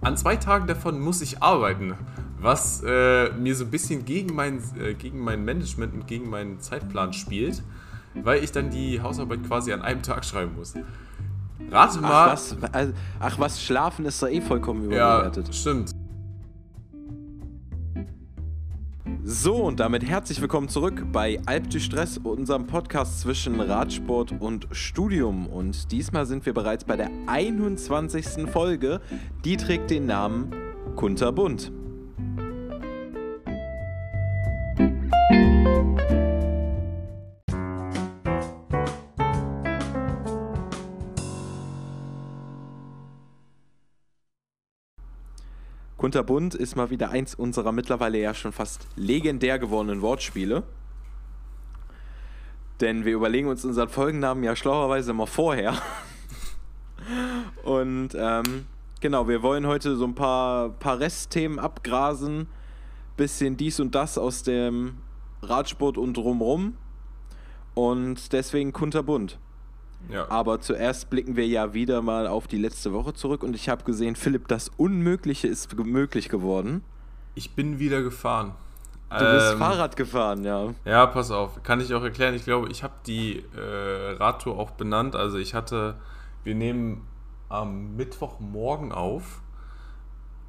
an zwei Tagen davon muss ich arbeiten, was äh, mir so ein bisschen gegen mein, äh, gegen mein Management und gegen meinen Zeitplan spielt, weil ich dann die Hausarbeit quasi an einem Tag schreiben muss. Rate mal. Ach was, also, ach was, Schlafen ist da eh vollkommen ja, überbewertet. stimmt. So, und damit herzlich willkommen zurück bei Alp du Stress, unserem Podcast zwischen Radsport und Studium. Und diesmal sind wir bereits bei der 21. Folge. Die trägt den Namen Kunterbunt. Kunterbunt ist mal wieder eins unserer mittlerweile ja schon fast legendär gewordenen Wortspiele. Denn wir überlegen uns unseren Folgennamen ja schlauerweise immer vorher. Und ähm, genau, wir wollen heute so ein paar, paar Restthemen abgrasen. Bisschen dies und das aus dem Radsport und drumrum. Und deswegen kunterbunt. Ja. Aber zuerst blicken wir ja wieder mal auf die letzte Woche zurück und ich habe gesehen, Philipp, das Unmögliche ist möglich geworden. Ich bin wieder gefahren. Du bist Ähm, Fahrrad gefahren, ja. Ja, pass auf. Kann ich auch erklären. Ich glaube, ich habe die äh, Radtour auch benannt. Also ich hatte, wir nehmen am Mittwochmorgen auf.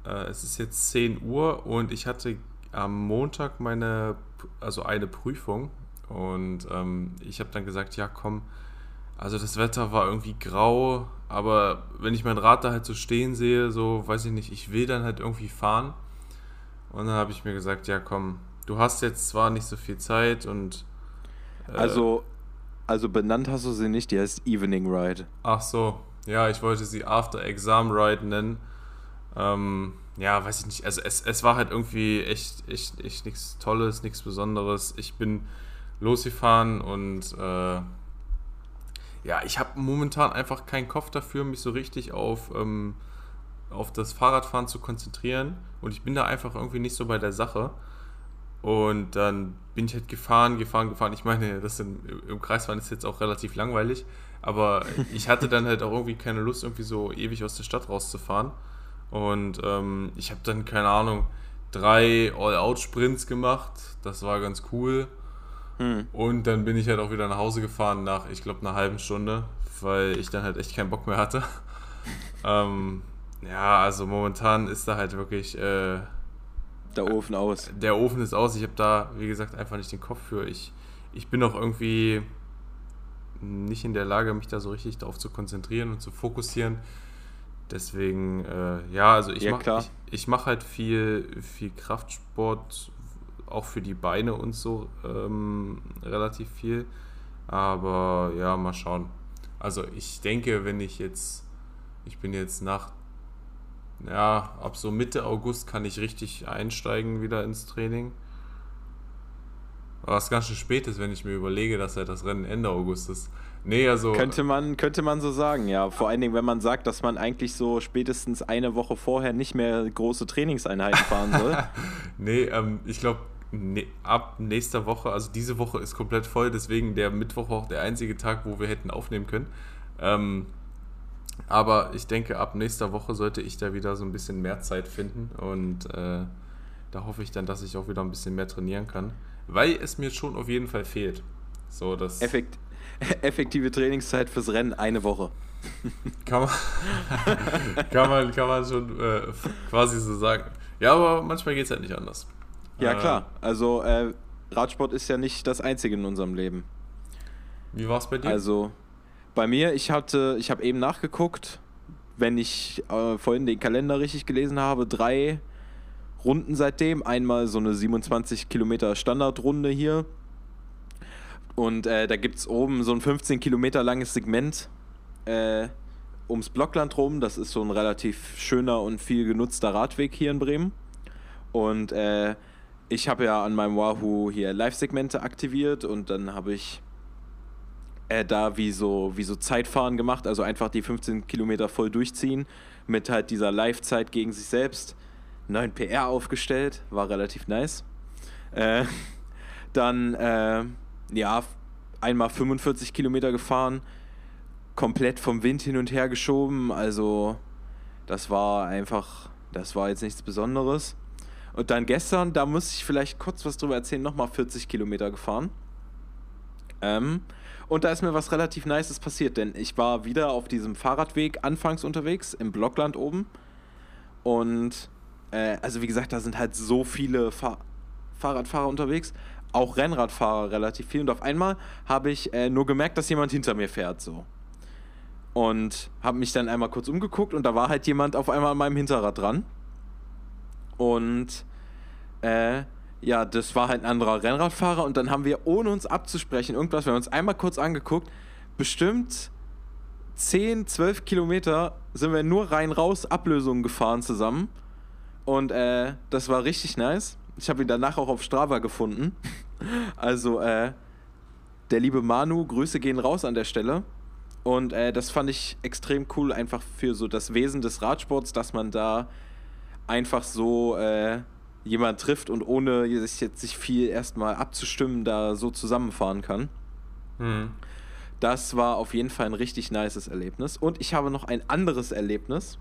Äh, es ist jetzt 10 Uhr und ich hatte am Montag meine, also eine Prüfung. Und ähm, ich habe dann gesagt, ja komm, also das Wetter war irgendwie grau, aber wenn ich mein Rad da halt so stehen sehe, so weiß ich nicht, ich will dann halt irgendwie fahren. Und dann habe ich mir gesagt, ja komm, du hast jetzt zwar nicht so viel Zeit und äh, Also, also benannt hast du sie nicht, die heißt Evening Ride. ach so, ja, ich wollte sie After Exam Ride nennen. Ähm, ja, weiß ich nicht. Also es, es war halt irgendwie echt, echt, echt nichts Tolles, nichts Besonderes. Ich bin losgefahren und äh, ja, ich habe momentan einfach keinen Kopf dafür, mich so richtig auf, ähm, auf das Fahrradfahren zu konzentrieren. Und ich bin da einfach irgendwie nicht so bei der Sache. Und dann bin ich halt gefahren, gefahren, gefahren. Ich meine, das im, im Kreisfahren ist jetzt auch relativ langweilig. Aber ich hatte dann halt auch irgendwie keine Lust, irgendwie so ewig aus der Stadt rauszufahren. Und ähm, ich habe dann, keine Ahnung, drei All-Out-Sprints gemacht. Das war ganz cool. Hm. Und dann bin ich halt auch wieder nach Hause gefahren nach, ich glaube, einer halben Stunde, weil ich dann halt echt keinen Bock mehr hatte. ähm, ja, also momentan ist da halt wirklich, äh, Der Ofen aus. der Ofen ist aus. Ich habe da, wie gesagt, einfach nicht den Kopf für. Ich, ich bin auch irgendwie nicht in der Lage, mich da so richtig drauf zu konzentrieren und zu fokussieren. Deswegen, äh, ja, also ich Ja, mache ich, ich mach halt viel, viel Kraftsport, auch für die Beine und so ähm, relativ viel. Aber ja, mal schauen. Also ich denke, wenn ich jetzt, ich bin jetzt nach, ja, ab so Mitte August kann ich richtig einsteigen wieder ins Training. Was ganz schön spät ist, wenn ich mir überlege, dass ja das Rennen Ende August ist. Nee, also. Könnte man, könnte man so sagen, ja. Vor allen Dingen, wenn man sagt, dass man eigentlich so spätestens eine Woche vorher nicht mehr große Trainingseinheiten fahren soll. Nee, ähm, ich glaube, ne, ab nächster Woche, also diese Woche ist komplett voll, deswegen der Mittwoch auch der einzige Tag, wo wir hätten aufnehmen können. Ähm, aber ich denke, ab nächster Woche sollte ich da wieder so ein bisschen mehr Zeit finden und äh, da hoffe ich dann, dass ich auch wieder ein bisschen mehr trainieren kann, weil es mir schon auf jeden Fall fehlt. So, das Effekt, effektive Trainingszeit fürs Rennen eine Woche. kann man, kann man, kann man schon äh, quasi so sagen. Ja, aber manchmal geht es halt nicht anders. Ja, Äh, klar. Also, äh, Radsport ist ja nicht das Einzige in unserem Leben. Wie war es bei dir? Also bei mir, ich hatte, ich habe eben nachgeguckt, wenn ich äh, vorhin den Kalender richtig gelesen habe, drei Runden seitdem. Einmal so eine 27 Kilometer Standardrunde hier. Und äh, da gibt es oben so ein 15 Kilometer langes Segment äh, ums Blockland rum. Das ist so ein relativ schöner und viel genutzter Radweg hier in Bremen. Und äh, ich habe ja an meinem Wahoo hier Live-Segmente aktiviert und dann habe ich äh, da wie so, wie so Zeitfahren gemacht, also einfach die 15 Kilometer voll durchziehen, mit halt dieser Live-Zeit gegen sich selbst. 9 PR aufgestellt, war relativ nice. Äh, dann, äh, ja, einmal 45 Kilometer gefahren, komplett vom Wind hin und her geschoben, also das war einfach Das war jetzt nichts Besonderes. Und dann gestern, da muss ich vielleicht kurz was drüber erzählen, nochmal 40 Kilometer gefahren. Ähm, und da ist mir was relativ Nices passiert, denn ich war wieder auf diesem Fahrradweg anfangs unterwegs, im Blockland oben. Und, äh, also wie gesagt, da sind halt so viele Fahr Fahrradfahrer unterwegs, auch Rennradfahrer relativ viel. Und auf einmal habe ich äh, nur gemerkt, dass jemand hinter mir fährt, so. Und habe mich dann einmal kurz umgeguckt und da war halt jemand auf einmal an meinem Hinterrad dran. Und äh, ja, das war halt ein anderer Rennradfahrer und dann haben wir, ohne uns abzusprechen, irgendwas, wir haben uns einmal kurz angeguckt, bestimmt 10, 12 Kilometer sind wir nur rein raus Ablösungen gefahren zusammen. Und äh, das war richtig nice. Ich habe ihn danach auch auf Strava gefunden. Also, äh, der liebe Manu, Grüße gehen raus an der Stelle. Und äh, das fand ich extrem cool, einfach für so das Wesen des Radsports, dass man da einfach so äh, jemand trifft und ohne sich jetzt sich viel erstmal abzustimmen, da so zusammenfahren kann. Mhm. Das war auf jeden Fall ein richtig nices Erlebnis. Und ich habe noch ein anderes Erlebnis,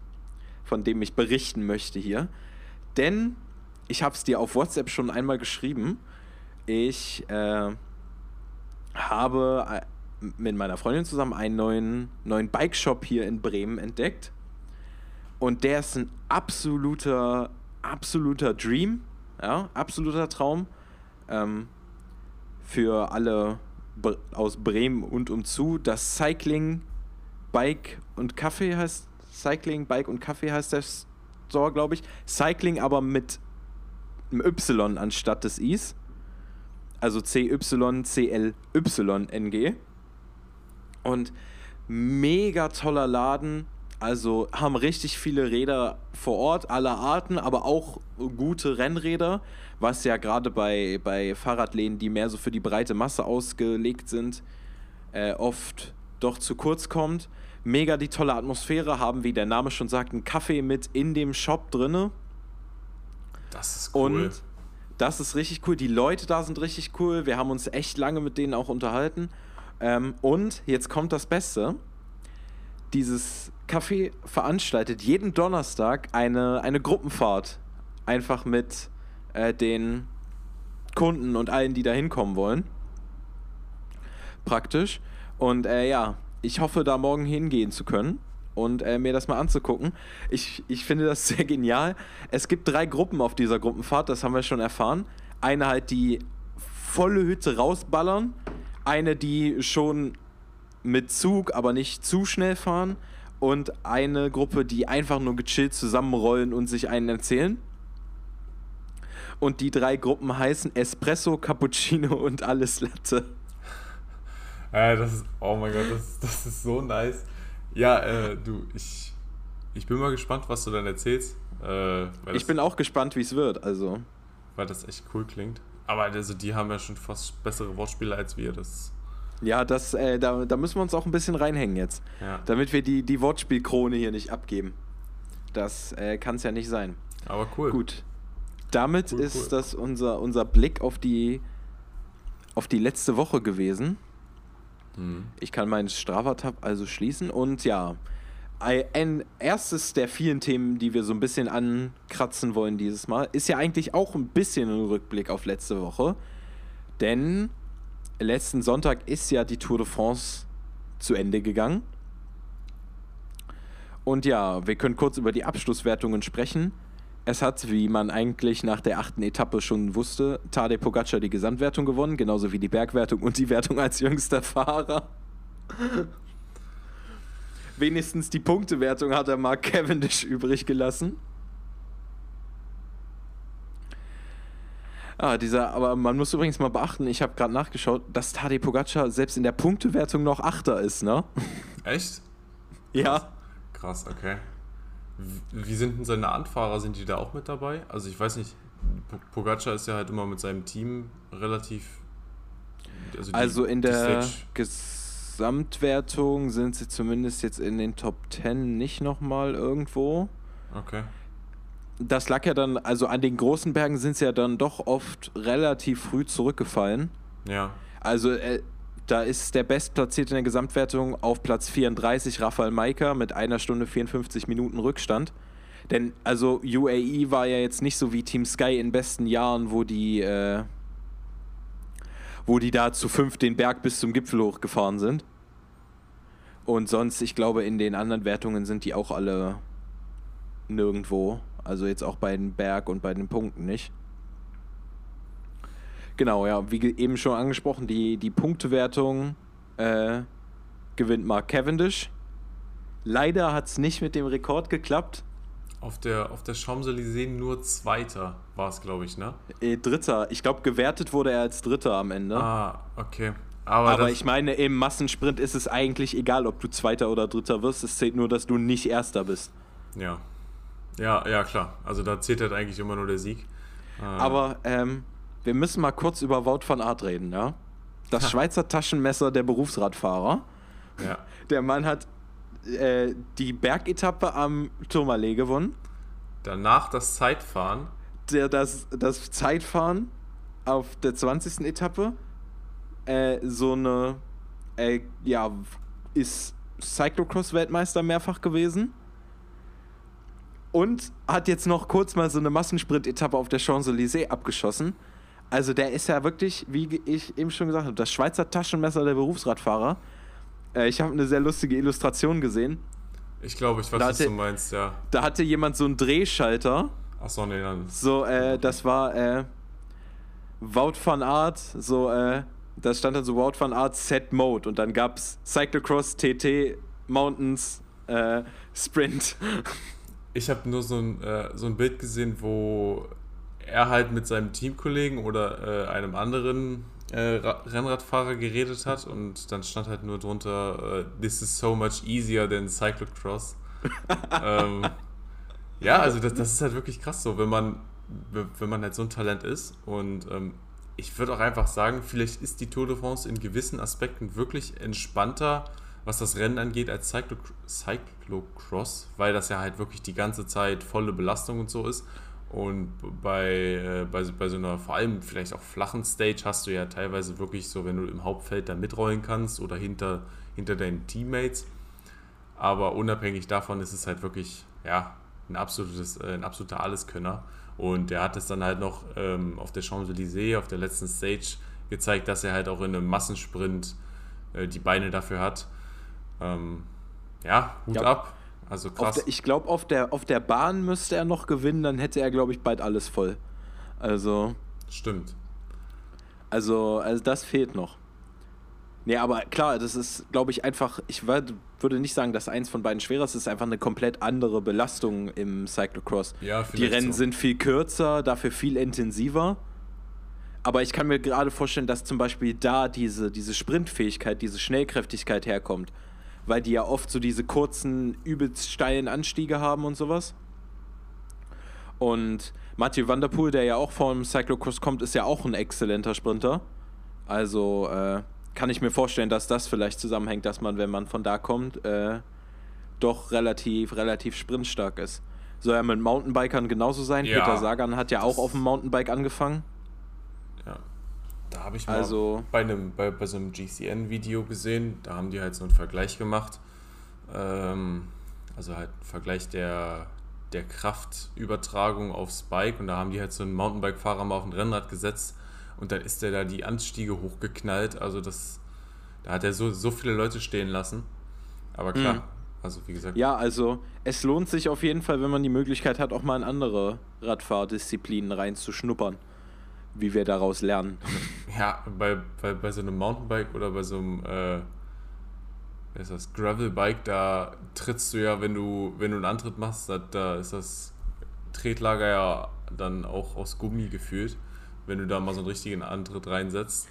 von dem ich berichten möchte hier. Denn ich habe es dir auf WhatsApp schon einmal geschrieben. Ich äh, habe äh, mit meiner Freundin zusammen einen neuen, neuen Bike-Shop hier in Bremen entdeckt. Und der ist ein absoluter, absoluter Dream, ja, absoluter Traum ähm, für alle aus Bremen und umzu. Das Cycling, Bike und Kaffee heißt Cycling, Bike und Kaffee heißt der Store, glaube ich. Cycling aber mit einem Y anstatt des Is. Also C-Y-C-L-Y-N-G. Und mega toller Laden, also haben richtig viele Räder vor Ort aller Arten, aber auch gute Rennräder, was ja gerade bei, bei Fahrradläden, die mehr so für die breite Masse ausgelegt sind, äh, oft doch zu kurz kommt. Mega die tolle Atmosphäre, haben, wie der Name schon sagt, einen Kaffee mit in dem Shop drinne. Das ist cool. Und das ist richtig cool. Die Leute da sind richtig cool. Wir haben uns echt lange mit denen auch unterhalten. Ähm, und jetzt kommt das Beste. Dieses Café veranstaltet jeden Donnerstag eine, eine Gruppenfahrt. Einfach mit äh, den Kunden und allen, die da hinkommen wollen. Praktisch. Und äh, ja, ich hoffe, da morgen hingehen zu können und äh, mir das mal anzugucken. Ich, ich finde das sehr genial. Es gibt drei Gruppen auf dieser Gruppenfahrt, das haben wir schon erfahren. Eine halt, die volle Hütte rausballern. Eine, die schon mit Zug, aber nicht zu schnell fahren und eine Gruppe, die einfach nur gechillt zusammenrollen und sich einen erzählen. Und die drei Gruppen heißen Espresso, Cappuccino und alles Latte. Äh, das ist, oh mein Gott, das, das ist so nice. Ja, äh, du, ich, ich bin mal gespannt, was du dann erzählst. Äh, ich bin auch gespannt, wie es wird, also. Weil das echt cool klingt. Aber also, die haben ja schon fast bessere Wortspiele als wir. Das ja, das, äh, da, da müssen wir uns auch ein bisschen reinhängen jetzt. Ja. Damit wir die, die Wortspielkrone hier nicht abgeben. Das äh, kann es ja nicht sein. Aber cool. Gut. Damit cool, ist cool. das unser, unser Blick auf die, auf die letzte Woche gewesen. Mhm. Ich kann meinen Strava-Tab also schließen und ja, ein erstes der vielen Themen, die wir so ein bisschen ankratzen wollen dieses Mal, ist ja eigentlich auch ein bisschen ein Rückblick auf letzte Woche. Denn letzten Sonntag ist ja die Tour de France zu Ende gegangen. Und ja, wir können kurz über die Abschlusswertungen sprechen. Es hat, wie man eigentlich nach der achten Etappe schon wusste, Tadej Pogacar die Gesamtwertung gewonnen, genauso wie die Bergwertung und die Wertung als jüngster Fahrer. Wenigstens die Punktewertung hat er Mark Cavendish übrig gelassen. Ah, dieser, aber man muss übrigens mal beachten, ich habe gerade nachgeschaut, dass Tadej Pogacar selbst in der Punktewertung noch Achter ist, ne? Echt? ja. Krass, okay. Wie sind denn seine Anfahrer? Sind die da auch mit dabei? Also ich weiß nicht, Pogacar ist ja halt immer mit seinem Team relativ. Also, die, also in der Gesamtwertung sind sie zumindest jetzt in den Top 10 nicht nochmal irgendwo. Okay das lag ja dann, also an den großen Bergen sind sie ja dann doch oft relativ früh zurückgefallen. Ja. Also äh, da ist der Bestplatzierte in der Gesamtwertung auf Platz 34 Rafael Maika mit einer Stunde 54 Minuten Rückstand. Denn also UAE war ja jetzt nicht so wie Team Sky in besten Jahren, wo die, äh, wo die da zu fünf den Berg bis zum Gipfel hochgefahren sind. Und sonst, ich glaube, in den anderen Wertungen sind die auch alle nirgendwo. Also jetzt auch bei den Berg und bei den Punkten nicht. Genau, ja, wie eben schon angesprochen, die, die Punktewertung äh, gewinnt Mark Cavendish. Leider hat es nicht mit dem Rekord geklappt. Auf der, auf der Champs-Élysées nur Zweiter war es, glaube ich, ne? Äh, Dritter. Ich glaube, gewertet wurde er als Dritter am Ende. Ah, okay. Aber, Aber ich meine, im Massensprint ist es eigentlich egal, ob du Zweiter oder Dritter wirst. Es zählt nur, dass du nicht Erster bist. Ja. Ja, ja, klar. Also da zählt halt eigentlich immer nur der Sieg. Äh, Aber ähm, wir müssen mal kurz über Wout van Aert reden, ja? Das Schweizer Taschenmesser der Berufsradfahrer. ja. Der Mann hat äh, die Bergetappe am Tourmalet gewonnen. Danach das Zeitfahren. Der, das, das Zeitfahren auf der 20. Etappe. Äh, so eine, äh, ja, ist Cyclocross-Weltmeister mehrfach gewesen. Und hat jetzt noch kurz mal so eine Massensprint-Etappe auf der Champs-Élysées abgeschossen. Also der ist ja wirklich, wie ich eben schon gesagt habe, das Schweizer Taschenmesser der Berufsradfahrer. Äh, ich habe eine sehr lustige Illustration gesehen. Ich glaube, ich weiß, Da was hatte- du meinst, ja. Da hatte jemand so einen Drehschalter. Achso, nee, dann. So, äh, das war äh, Wout van Aert, so, äh, da stand dann so Wout van Aert Set Mode und dann gab's Cyclocross, TT, Mountains, äh, Sprint. Ich habe nur so ein, äh, so ein Bild gesehen, wo er halt mit seinem Teamkollegen oder äh, einem anderen äh, Ra Rennradfahrer geredet hat und dann stand halt nur drunter, äh, this is so much easier than Cyclocross. ähm, ja, also das, das ist halt wirklich krass so, wenn man, wenn man halt so ein Talent ist und ähm, ich würde auch einfach sagen, vielleicht ist die Tour de France in gewissen Aspekten wirklich entspannter, was das Rennen angeht, als Cyclo Cyclocross, weil das ja halt wirklich die ganze Zeit volle Belastung und so ist. Und bei, äh, bei, bei so einer vor allem vielleicht auch flachen Stage hast du ja teilweise wirklich so, wenn du im Hauptfeld da mitrollen kannst oder hinter, hinter deinen Teammates. Aber unabhängig davon ist es halt wirklich, ja, ein, absolutes, äh, ein absoluter Alleskönner. Und er hat es dann halt noch ähm, auf der Champs-Élysées, auf der letzten Stage gezeigt, dass er halt auch in einem Massensprint äh, die Beine dafür hat. Ähm, ja, Hut Ja. ab. Also krass. der, ich glaube, auf der, auf der Bahn müsste er noch gewinnen, dann hätte er, glaube ich, bald alles voll. Also, Stimmt. also, also das fehlt noch. Nee, aber klar, das ist, glaube ich, einfach, ich würd- würde nicht sagen, dass eins von beiden schwerer ist, es ist einfach eine komplett andere Belastung im Cyclocross. Ja, Die Rennen so. sind viel kürzer, dafür viel intensiver. Aber ich kann mir gerade vorstellen, dass zum Beispiel da diese, diese Sprintfähigkeit, diese Schnellkräftigkeit herkommt. Weil die ja oft so diese kurzen, übelst steilen Anstiege haben und sowas. Und Mathieu Van der Poel, der ja auch vom Cyclocross kommt, ist ja auch ein exzellenter Sprinter. Also äh, kann ich mir vorstellen, dass das vielleicht zusammenhängt, dass man, wenn man von da kommt, äh, doch relativ, relativ sprintstark ist. Soll ja mit Mountainbikern genauso sein. Ja, Peter Sagan hat ja auch auf dem Mountainbike angefangen. Ja. Da habe ich mal Also- bei, einem, bei, bei so einem GCN-Video gesehen, da haben die halt so einen Vergleich gemacht. Ähm, also halt einen Vergleich der, der Kraftübertragung aufs Bike und da haben die halt so einen Mountainbike-Fahrer mal auf ein Rennrad gesetzt und dann ist der da die Anstiege hochgeknallt. Also das, da hat er so, so viele Leute stehen lassen. Aber klar, Mhm. also wie gesagt, Ja, also es lohnt sich auf jeden Fall, wenn man die Möglichkeit hat, auch mal in andere Radfahrdisziplinen reinzuschnuppern. Wie wir daraus lernen. Ja, bei, bei, bei so einem Mountainbike oder bei so einem äh, wie ist das, Gravelbike, da trittst du ja, wenn du, wenn du einen Antritt machst, da, da ist das Tretlager ja dann auch aus Gummi gefühlt, wenn du da mal so einen richtigen Antritt reinsetzt.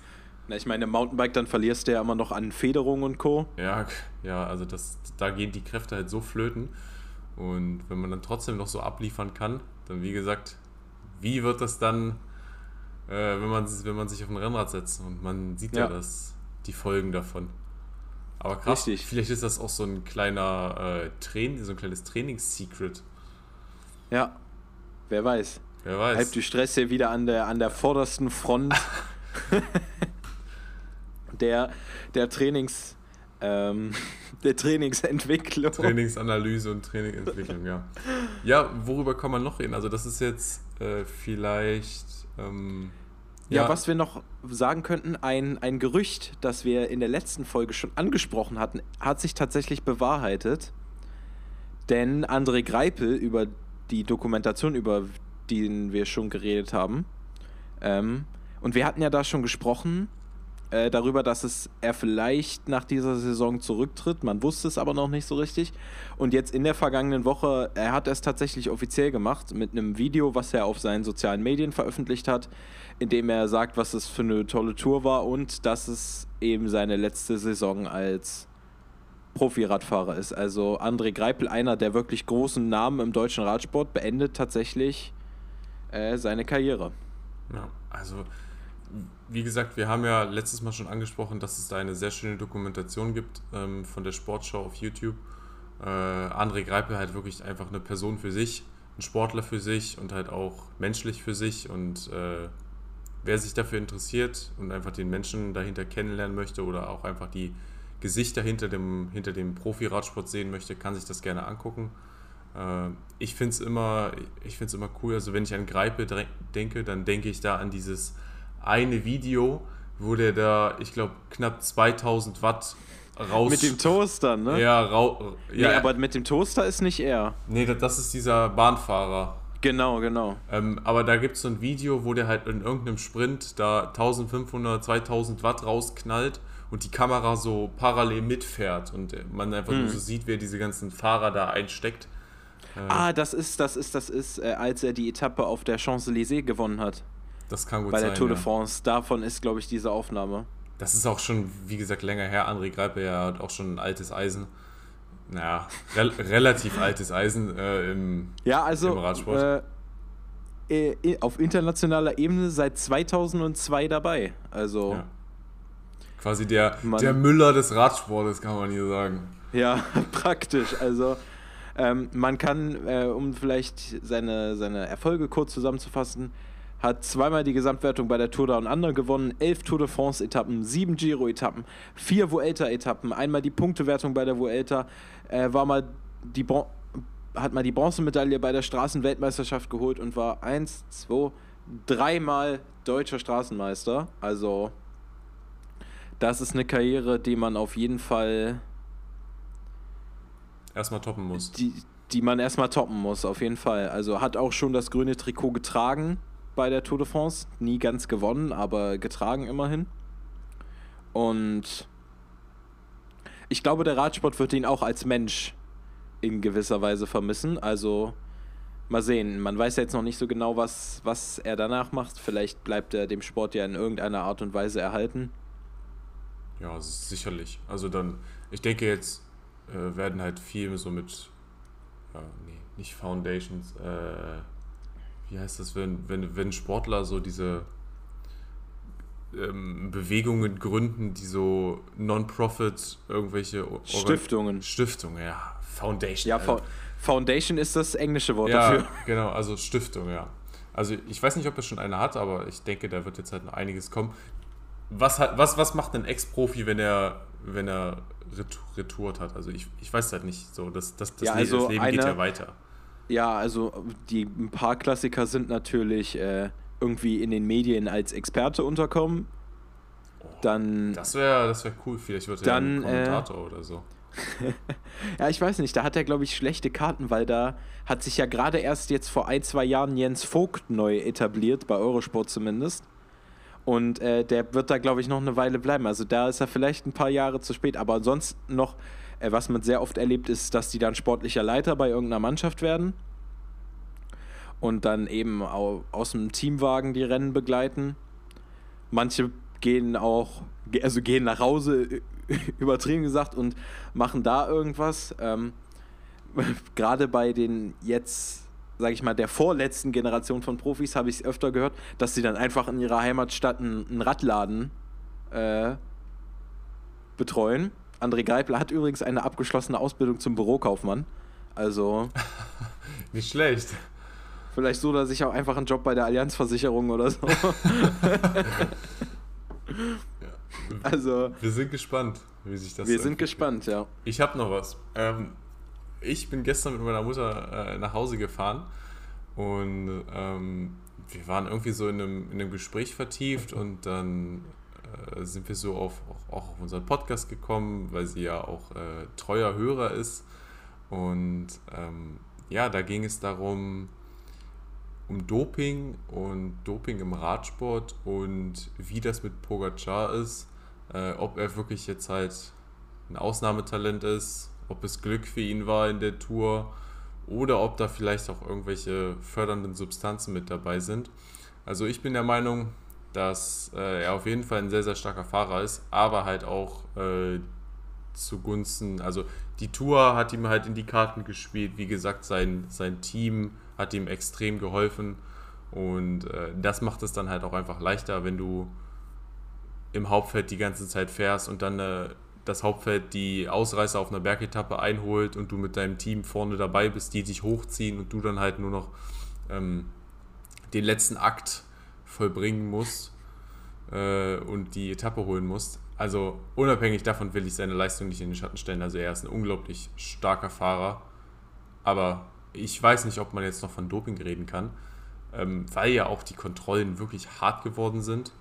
Na, ich meine, im Mountainbike, dann verlierst du ja immer noch an Federung und Co. Ja, ja, also das, da gehen die Kräfte halt so flöten. Und wenn man dann trotzdem noch so abliefern kann, dann wie gesagt, wie wird das dann, äh, wenn, man, wenn man sich auf ein Rennrad setzt und man sieht ja, Ja. das, die Folgen davon. Aber krass, Richtig. vielleicht ist das auch so ein kleiner äh, Train, so ein kleines Trainingssecret. Ja, wer weiß. Wer weiß. Halb du Stress hier wieder an der, an der vordersten Front der, der Trainings, ähm, der Trainingsentwicklung. Trainingsanalyse und Trainingsentwicklung, ja. Ja, worüber kann man noch reden? Also das ist jetzt äh, vielleicht... Ähm, ja, was wir noch sagen könnten, ein, ein Gerücht, das wir in der letzten Folge schon angesprochen hatten, hat sich tatsächlich bewahrheitet. Denn André Greipel über die Dokumentation, über die wir schon geredet haben, ähm, und wir hatten ja da schon gesprochen, äh, darüber, dass es er vielleicht nach dieser Saison zurücktritt. Man wusste es aber noch nicht so richtig. Und jetzt in der vergangenen Woche, er hat es tatsächlich offiziell gemacht mit einem Video, was er auf seinen sozialen Medien veröffentlicht hat, in dem er sagt, was es für eine tolle Tour war und dass es eben seine letzte Saison als Profi-Radfahrer ist. Also André Greipel, einer der wirklich großen Namen im deutschen Radsport, beendet tatsächlich äh, seine Karriere. Ja, also wie gesagt, wir haben ja letztes Mal schon angesprochen, dass es da eine sehr schöne Dokumentation gibt ähm, von der Sportschau auf YouTube. Äh, André Greipel halt wirklich einfach eine Person für sich, ein Sportler für sich und halt auch menschlich für sich. Und äh, wer sich dafür interessiert und einfach den Menschen dahinter kennenlernen möchte oder auch einfach die Gesichter hinter dem, hinter dem Profi-Radsport sehen möchte, kann sich das gerne angucken. Äh, ich finde es immer, immer cool. Also wenn ich an Greipel denke, dann denke ich da an dieses eine Video, wo der da, ich glaube, knapp 2000 Watt raus. Mit dem Toaster, ne? Ja, rau ja. Nee, aber mit dem Toaster ist nicht er. Nee, das ist dieser Bahnfahrer. Genau, genau. Ähm, aber da gibt es so ein Video, wo der halt in irgendeinem Sprint da 1500, 2000 Watt rausknallt und die Kamera so parallel mitfährt und man einfach hm. nur so sieht, wer diese ganzen Fahrer da einsteckt. Äh, ah, das ist, das ist, das ist, äh, als er die Etappe auf der Champs-Élysées gewonnen hat. Das kann gut sein. Bei der Tour de France. Ja. Davon ist, glaube ich, diese Aufnahme. Das ist auch schon, wie gesagt, länger her. André Greipel ja hat auch schon ein altes Eisen. Naja, re relativ altes Eisen äh, im, ja, also, im Radsport. Äh, äh auf internationaler Ebene seit 2002 dabei. Also. Ja. Quasi der, der Müller des Radsportes, kann man hier sagen. Ja, praktisch. Also. Ähm, man kann, äh, um vielleicht seine, seine Erfolge kurz zusammenzufassen, hat zweimal die Gesamtwertung bei der Tour Down Under gewonnen, elf Tour de France-Etappen, sieben Giro-Etappen, vier Vuelta-Etappen, einmal die Punktewertung bei der Vuelta, äh, war mal die Bron hat mal die Bronzemedaille bei der Straßenweltmeisterschaft geholt und war eins, zwei, dreimal deutscher Straßenmeister. Also das ist eine Karriere, die man auf jeden Fall erstmal toppen muss. Die, die man erstmal toppen muss, auf jeden Fall. Also hat auch schon das grüne Trikot getragen bei der Tour de France. Nie ganz gewonnen, aber getragen immerhin. Und ich glaube, der Radsport wird ihn auch als Mensch in gewisser Weise vermissen. Also mal sehen. Man weiß jetzt noch nicht so genau, was, was er danach macht. Vielleicht bleibt er dem Sport ja in irgendeiner Art und Weise erhalten. Ja, sicherlich. Also dann, ich denke jetzt äh, werden halt viel so mit, ja, nee, nicht Foundations, äh, wie heißt das, wenn, wenn, wenn Sportler so diese ähm, Bewegungen gründen, die so Non-Profit, irgendwelche Stiftungen. Stiftungen, ja. Foundation. Ja, also. Foundation ist das englische Wort ja, dafür. Genau, also Stiftung, ja. Also ich weiß nicht, ob er schon eine hat, aber ich denke, da wird jetzt halt noch einiges kommen. Was, hat, was, was macht ein Ex-Profi, wenn er, wenn er retourt hat? Also ich, ich weiß halt nicht so. Das, das, das, ja, also das Leben eine, geht ja weiter. Ja, also die ein paar Klassiker sind natürlich äh, irgendwie in den Medien als Experte unterkommen. Oh, dann. Das wäre das wär cool, vielleicht wird er ein Kommentator äh, oder so. ja, ich weiß nicht, da hat er, glaube ich, schlechte Karten, weil da hat sich ja gerade erst jetzt vor ein, zwei Jahren Jens Vogt neu etabliert, bei Eurosport zumindest. Und äh, der wird da, glaube ich, noch eine Weile bleiben. Also da ist er vielleicht ein paar Jahre zu spät, aber ansonsten noch äh, was man sehr oft erlebt, ist, dass die dann sportlicher Leiter bei irgendeiner Mannschaft werden und dann eben aus dem Teamwagen die Rennen begleiten. Manche gehen auch, also gehen nach Hause, übertrieben gesagt, und machen da irgendwas. Ähm, Gerade bei den jetzt, sage ich mal, der vorletzten Generation von Profis habe ich es öfter gehört, dass sie dann einfach in ihrer Heimatstadt einen, einen Radladen äh, betreuen André Greipel hat übrigens eine abgeschlossene Ausbildung zum Bürokaufmann. Also. Nicht schlecht. Vielleicht so, dass ich auch einfach einen Job bei der Allianzversicherung oder so. ja. Also. Wir sind gespannt. wie sich das Wir sind gespannt, ja. Ich habe noch was. Ähm, ich bin gestern mit meiner Mutter äh, nach Hause gefahren und ähm, wir waren irgendwie so in einem, in einem Gespräch vertieft und dann sind wir so auf, auch, auch, auf unseren Podcast gekommen, weil sie ja auch äh, treuer Hörer ist. Und ähm, ja, da ging es darum, um Doping und Doping im Radsport und wie das mit Pogacar ist, äh, ob er wirklich jetzt halt ein Ausnahmetalent ist, ob es Glück für ihn war in der Tour oder ob da vielleicht auch irgendwelche fördernden Substanzen mit dabei sind. Also ich bin der Meinung, dass äh, er auf jeden Fall ein sehr, sehr starker Fahrer ist, aber halt auch äh, zugunsten, also die Tour hat ihm halt in die Karten gespielt. Wie gesagt, sein, sein Team hat ihm extrem geholfen und äh, das macht es dann halt auch einfach leichter, wenn du im Hauptfeld die ganze Zeit fährst und dann äh, das Hauptfeld die Ausreißer auf einer Bergetappe einholt und du mit deinem Team vorne dabei bist, die dich hochziehen und du dann halt nur noch ähm, den letzten Akt vollbringen musst äh, und die Etappe holen musst. Also unabhängig davon will ich seine Leistung nicht in den Schatten stellen. Also er ist ein unglaublich starker Fahrer. Aber ich weiß nicht, ob man jetzt noch von Doping reden kann, ähm, weil ja auch die Kontrollen wirklich hart geworden sind.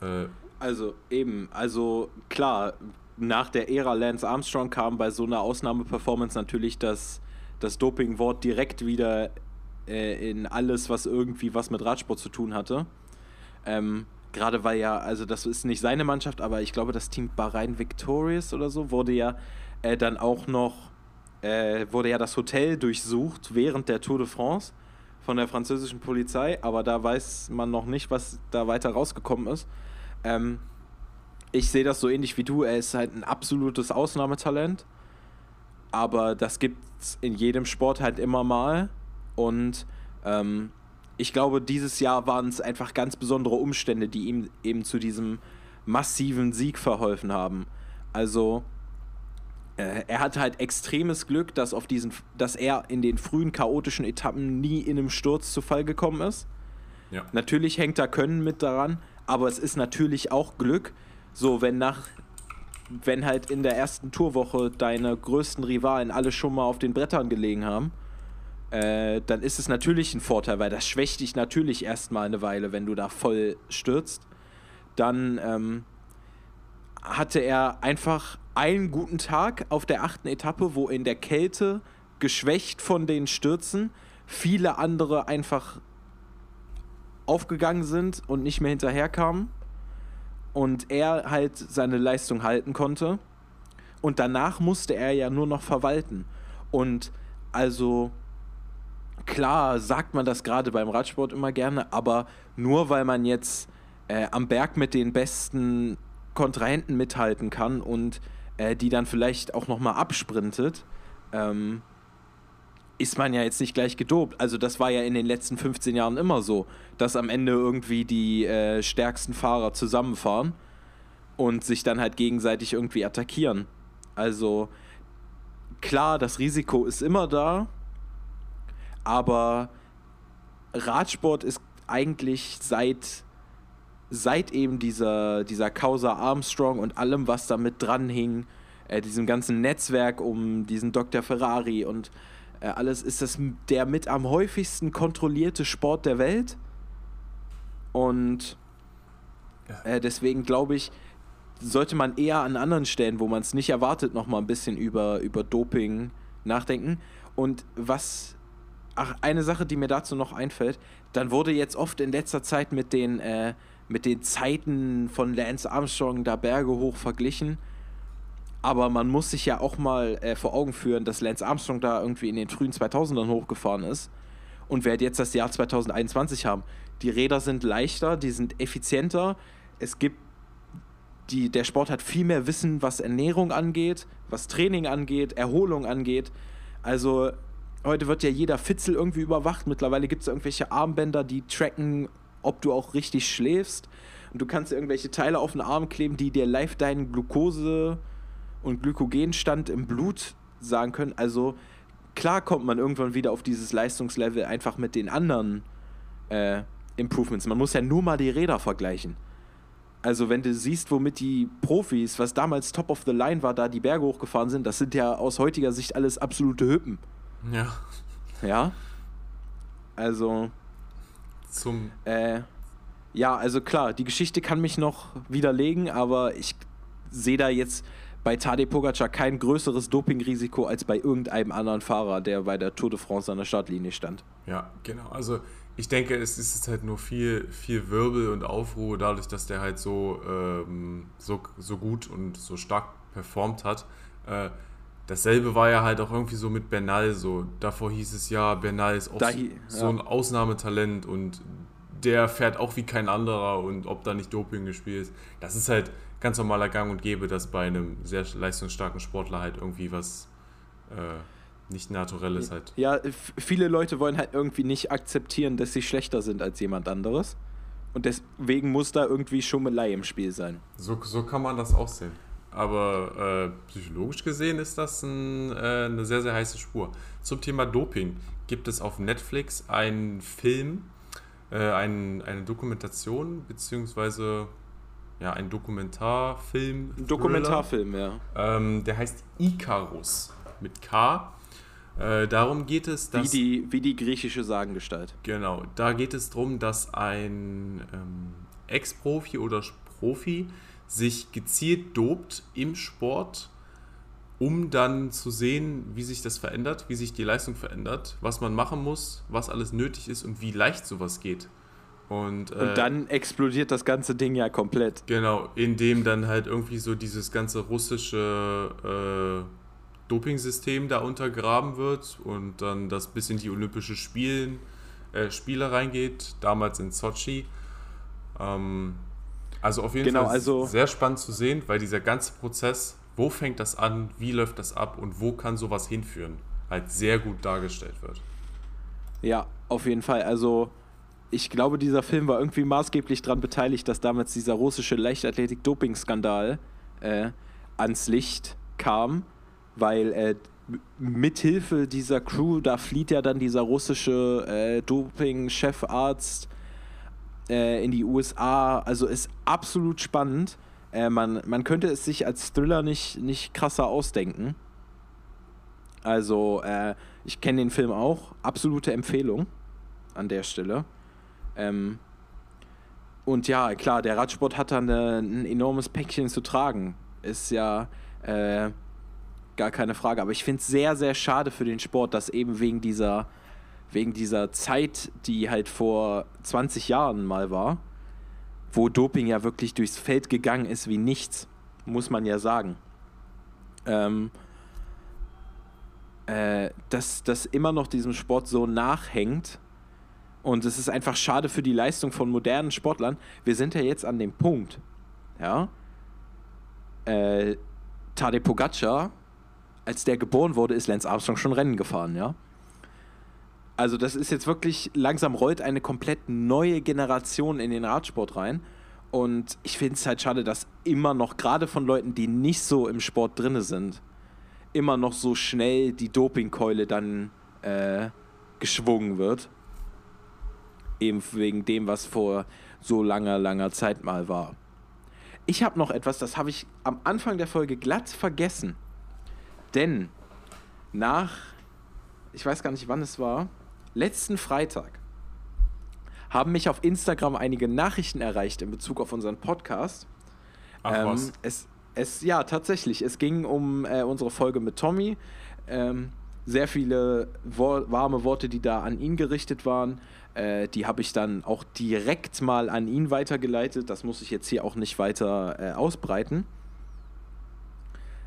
Äh, also eben, also klar, nach der Ära Lance Armstrong kam bei so einer Ausnahmeperformance natürlich das, das Doping-Wort direkt wieder äh, in alles, was irgendwie was mit Radsport zu tun hatte. Ähm, Gerade weil ja, also das ist nicht seine Mannschaft, aber ich glaube, das Team Bahrain Victorious oder so wurde ja äh, dann auch noch, äh, wurde ja das Hotel durchsucht während der Tour de France von der französischen Polizei, aber da weiß man noch nicht, was da weiter rausgekommen ist. Ähm, ich sehe das so ähnlich wie du, er ist halt ein absolutes Ausnahmetalent, aber das gibt es in jedem Sport halt immer mal und ähm, ich glaube, dieses Jahr waren es einfach ganz besondere Umstände, die ihm eben zu diesem massiven Sieg verholfen haben. Also äh, er hatte halt extremes Glück, dass, auf diesen, dass er in den frühen chaotischen Etappen nie in einem Sturz zu Fall gekommen ist. Ja. Natürlich hängt da Können mit daran, aber es ist natürlich auch Glück. So, wenn nach wenn halt in der ersten Tourwoche deine größten Rivalen alle schon mal auf den Brettern gelegen haben äh, dann ist es natürlich ein Vorteil, weil das schwächt dich natürlich erstmal eine Weile, wenn du da voll stürzt. Dann ähm, hatte er einfach einen guten Tag auf der achten Etappe, wo in der Kälte, geschwächt von den Stürzen, viele andere einfach aufgegangen sind und nicht mehr hinterherkamen. Und er halt seine Leistung halten konnte. Und danach musste er ja nur noch verwalten. Und also klar sagt man das gerade beim Radsport immer gerne, aber nur weil man jetzt äh, am Berg mit den besten Kontrahenten mithalten kann und äh, die dann vielleicht auch nochmal absprintet, ähm, ist man ja jetzt nicht gleich gedopt. Also das war ja in den letzten 15 Jahren immer so, dass am Ende irgendwie die äh, stärksten Fahrer zusammenfahren und sich dann halt gegenseitig irgendwie attackieren. Also klar, das Risiko ist immer da, aber Radsport ist eigentlich seit, seit eben dieser, dieser Causa Armstrong und allem, was damit dran hing, äh, diesem ganzen Netzwerk um diesen Dr. Ferrari und äh, alles, ist das der mit am häufigsten kontrollierte Sport der Welt. Und äh, deswegen glaube ich, sollte man eher an anderen Stellen, wo man es nicht erwartet, nochmal ein bisschen über, über Doping nachdenken. Und was ach, eine Sache, die mir dazu noch einfällt, dann wurde jetzt oft in letzter Zeit mit den, äh, mit den Zeiten von Lance Armstrong da Berge hoch verglichen. Aber man muss sich ja auch mal äh, vor Augen führen, dass Lance Armstrong da irgendwie in den frühen 2000ern hochgefahren ist. Und wir jetzt das Jahr 2021 haben. Die Räder sind leichter, die sind effizienter. Es gibt die, der Sport hat viel mehr Wissen, was Ernährung angeht, was Training angeht, Erholung angeht. Also heute wird ja jeder Fitzel irgendwie überwacht. Mittlerweile gibt es irgendwelche Armbänder, die tracken, ob du auch richtig schläfst. Und du kannst irgendwelche Teile auf den Arm kleben, die dir live deinen Glucose- und Glykogenstand im Blut sagen können. Also klar kommt man irgendwann wieder auf dieses Leistungslevel einfach mit den anderen äh, Improvements. Man muss ja nur mal die Räder vergleichen. Also wenn du siehst, womit die Profis, was damals Top of the Line war, da die Berge hochgefahren sind, das sind ja aus heutiger Sicht alles absolute Hüppen. Ja. Ja. Also. Zum. Äh, ja, also klar, die Geschichte kann mich noch widerlegen, aber ich sehe da jetzt bei Tadej Pogacar kein größeres Dopingrisiko als bei irgendeinem anderen Fahrer, der bei der Tour de France an der Startlinie stand. Ja, genau. Also ich denke, es ist halt nur viel, viel Wirbel und Aufruhr dadurch, dass der halt so, ähm, so, so gut und so stark performt hat. Äh, dasselbe war ja halt auch irgendwie so mit Bernal so. Davor hieß es ja, Bernal ist auch Da so, hi- so ja. ein Ausnahmetalent und der fährt auch wie kein anderer und ob da nicht Doping gespielt ist. Das ist halt ganz normaler Gang und Gäbe, dass bei einem sehr leistungsstarken Sportler halt irgendwie was äh, nicht Naturelles halt. Ja, viele Leute wollen halt irgendwie nicht akzeptieren, dass sie schlechter sind als jemand anderes. Und deswegen muss da irgendwie Schummelei im Spiel sein. So, so kann man das auch sehen. Aber äh, psychologisch gesehen ist das ein, äh, eine sehr, sehr heiße Spur. Zum Thema Doping gibt es auf Netflix einen Film, äh, ein, eine Dokumentation, beziehungsweise ja, ein Dokumentarfilm. Ein Dokumentarfilm, ja. Ähm, der heißt Icarus mit K. Äh, darum geht es, Wie dass. die, wie die griechische Sagengestalt. Genau, da geht es darum, dass ein ähm, Ex-Profi oder Profi sich gezielt dopt im Sport, um dann zu sehen, wie sich das verändert, wie sich die Leistung verändert, was man machen muss, was alles nötig ist und wie leicht sowas geht. Und, äh, Und dann explodiert das ganze Ding ja komplett. Genau, indem dann halt irgendwie so dieses ganze russische äh, Dopingsystem da untergraben wird und dann das bis in die Olympische Spielen, äh, Spiele reingeht, damals in Sochi. Ähm, also auf jeden Genau, Fall also- sehr spannend zu sehen, weil dieser ganze Prozess, wo fängt das an, wie läuft das ab und wo kann sowas hinführen, halt sehr gut dargestellt wird. Ja, auf jeden Fall. Also, ich glaube, dieser Film war irgendwie maßgeblich daran beteiligt, dass damals dieser russische Leichtathletik-Doping-Skandal äh, ans Licht kam, weil äh, mithilfe dieser Crew, da flieht ja dann dieser russische äh, Doping-Chefarzt äh, in die USA. Also ist absolut spannend. Äh, man, man könnte es sich als Thriller nicht, nicht krasser ausdenken. Also, äh, ich kenne den Film auch. Absolute Empfehlung an der Stelle. Ähm, und ja, klar, der Radsport hat da eine, ein enormes Päckchen zu tragen. Ist ja äh, gar keine Frage. Aber ich finde es sehr, sehr schade für den Sport, dass eben wegen dieser, wegen dieser Zeit, die halt vor 20 Jahren mal war, wo Doping ja wirklich durchs Feld gegangen ist wie nichts, muss man ja sagen. Ähm, äh, dass das immer noch diesem Sport so nachhängt. Und es ist einfach schade für die Leistung von modernen Sportlern. Wir sind ja jetzt an dem Punkt, ja. Äh, Tadej Pogacar, als der geboren wurde, ist Lance Armstrong schon Rennen gefahren, ja. Also das ist jetzt wirklich, langsam rollt eine komplett neue Generation in den Radsport rein. Und ich finde es halt schade, dass immer noch, gerade von Leuten, die nicht so im Sport drinne sind, immer noch so schnell die Dopingkeule dann äh, geschwungen wird. Eben wegen dem, was vor so langer, langer Zeit mal war. Ich habe noch etwas, das habe ich am Anfang der Folge glatt vergessen. Denn nach, ich weiß gar nicht wann es war, letzten Freitag haben mich auf Instagram einige Nachrichten erreicht in Bezug auf unseren Podcast. Ach Ähm, was. Es, es, ja, tatsächlich. Es ging um äh, unsere Folge mit Tommy. Ähm, sehr viele Wor warme Worte, die da an ihn gerichtet waren. Äh, die habe ich dann auch direkt mal an ihn weitergeleitet. Das muss ich jetzt hier auch nicht weiter äh, ausbreiten.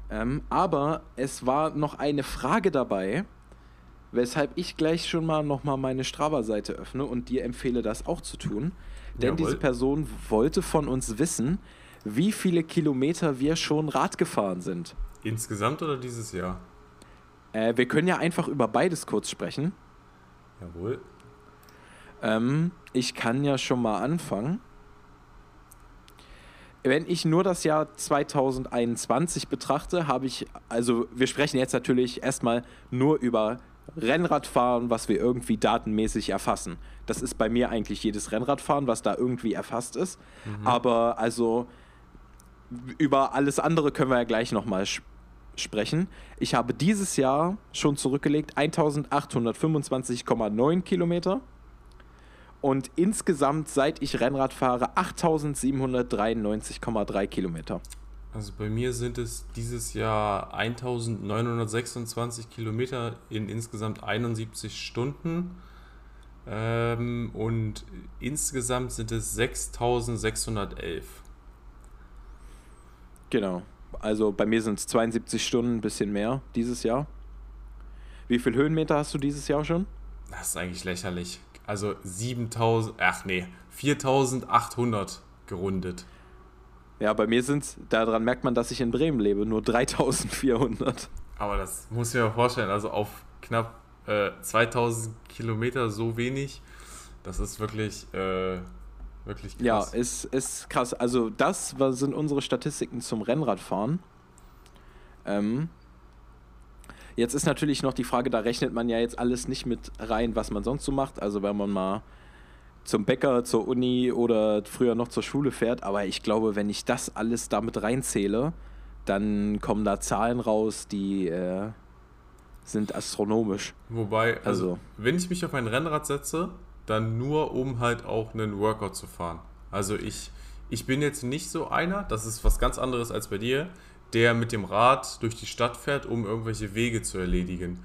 Ähm, aber es war noch eine Frage dabei, weshalb ich gleich schon mal nochmal meine Strava-Seite öffne und dir empfehle, das auch zu tun. Denn Jawohl. diese Person wollte von uns wissen, wie viele Kilometer wir schon Rad gefahren sind. Insgesamt oder dieses Jahr? Äh, wir können ja einfach über beides kurz sprechen. Jawohl. Ähm, ich kann ja schon mal anfangen. Wenn ich nur das Jahr 2021 betrachte, habe ich, also wir sprechen jetzt natürlich erstmal nur über Rennradfahren, was wir irgendwie datenmäßig erfassen. Das ist bei mir eigentlich jedes Rennradfahren, was da irgendwie erfasst ist. Mhm. Aber also über alles andere können wir ja gleich nochmal sp sprechen. Ich habe dieses Jahr schon zurückgelegt 1825,9 Kilometer. Und insgesamt, seit ich Rennrad fahre, 8793,3 Kilometer. Also bei mir sind es dieses Jahr 1926 Kilometer in insgesamt 71 Stunden. Ähm, und insgesamt sind es 6611. Genau. Also bei mir sind es 72 Stunden, ein bisschen mehr dieses Jahr. Wie viel Höhenmeter hast du dieses Jahr schon? Das ist eigentlich lächerlich. Also 7000, ach nee, 4800 gerundet. Ja, bei mir sind es, daran merkt man, dass ich in Bremen lebe, nur 3400. Aber das muss ich mir vorstellen, also auf knapp äh, 2000 Kilometer so wenig, das ist wirklich, äh, wirklich krass. Ja, ist, ist krass. Also das sind unsere Statistiken zum Rennradfahren. Ähm, jetzt ist natürlich noch die Frage, da rechnet man ja jetzt alles nicht mit rein, was man sonst so macht. Also wenn man mal zum Bäcker, zur Uni oder früher noch zur Schule fährt. Aber ich glaube, wenn ich das alles damit reinzähle, dann kommen da Zahlen raus, die äh, sind astronomisch. Wobei, also, also, wenn ich mich auf ein Rennrad setze, dann nur, um halt auch einen Workout zu fahren. Also ich, ich bin jetzt nicht so einer, das ist was ganz anderes als bei dir, der mit dem Rad durch die Stadt fährt, um irgendwelche Wege zu erledigen.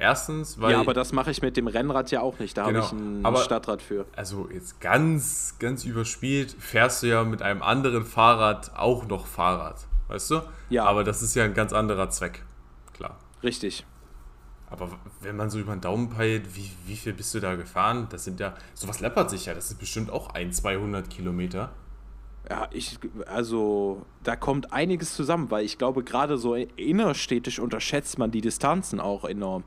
Erstens, weil. Ja, aber das mache ich mit dem Rennrad ja auch nicht. Da genau, habe ich ein aber, Stadtrad für. Also, jetzt ganz, ganz überspielt, fährst du ja mit einem anderen Fahrrad auch noch Fahrrad. Weißt du? Ja. Aber das ist ja ein ganz anderer Zweck. Klar. Richtig. Aber wenn man so über den Daumen peilt, wie, wie viel bist du da gefahren? Das sind ja. Sowas läppert sich ja. Das ist bestimmt auch ein, 200 Kilometer. Ja, ich, also da kommt einiges zusammen, weil ich glaube, gerade so innerstädtisch unterschätzt man die Distanzen auch enorm.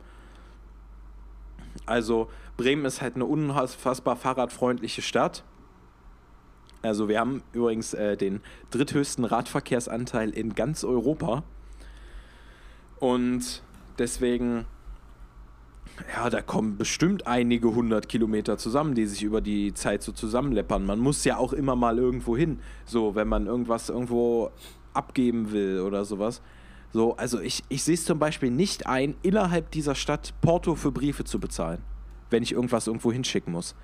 Also Bremen ist halt eine unfassbar fahrradfreundliche Stadt. Also wir haben übrigens äh, den dritthöchsten Radverkehrsanteil in ganz Europa. Und deswegen, ja, da kommen bestimmt einige hundert Kilometer zusammen, die sich über die Zeit so zusammenleppern. Man muss ja auch immer mal irgendwo hin, so wenn man irgendwas irgendwo abgeben will oder sowas. So, also ich, ich sehe es zum Beispiel nicht ein, innerhalb dieser Stadt Porto für Briefe zu bezahlen, wenn ich irgendwas irgendwo hinschicken muss.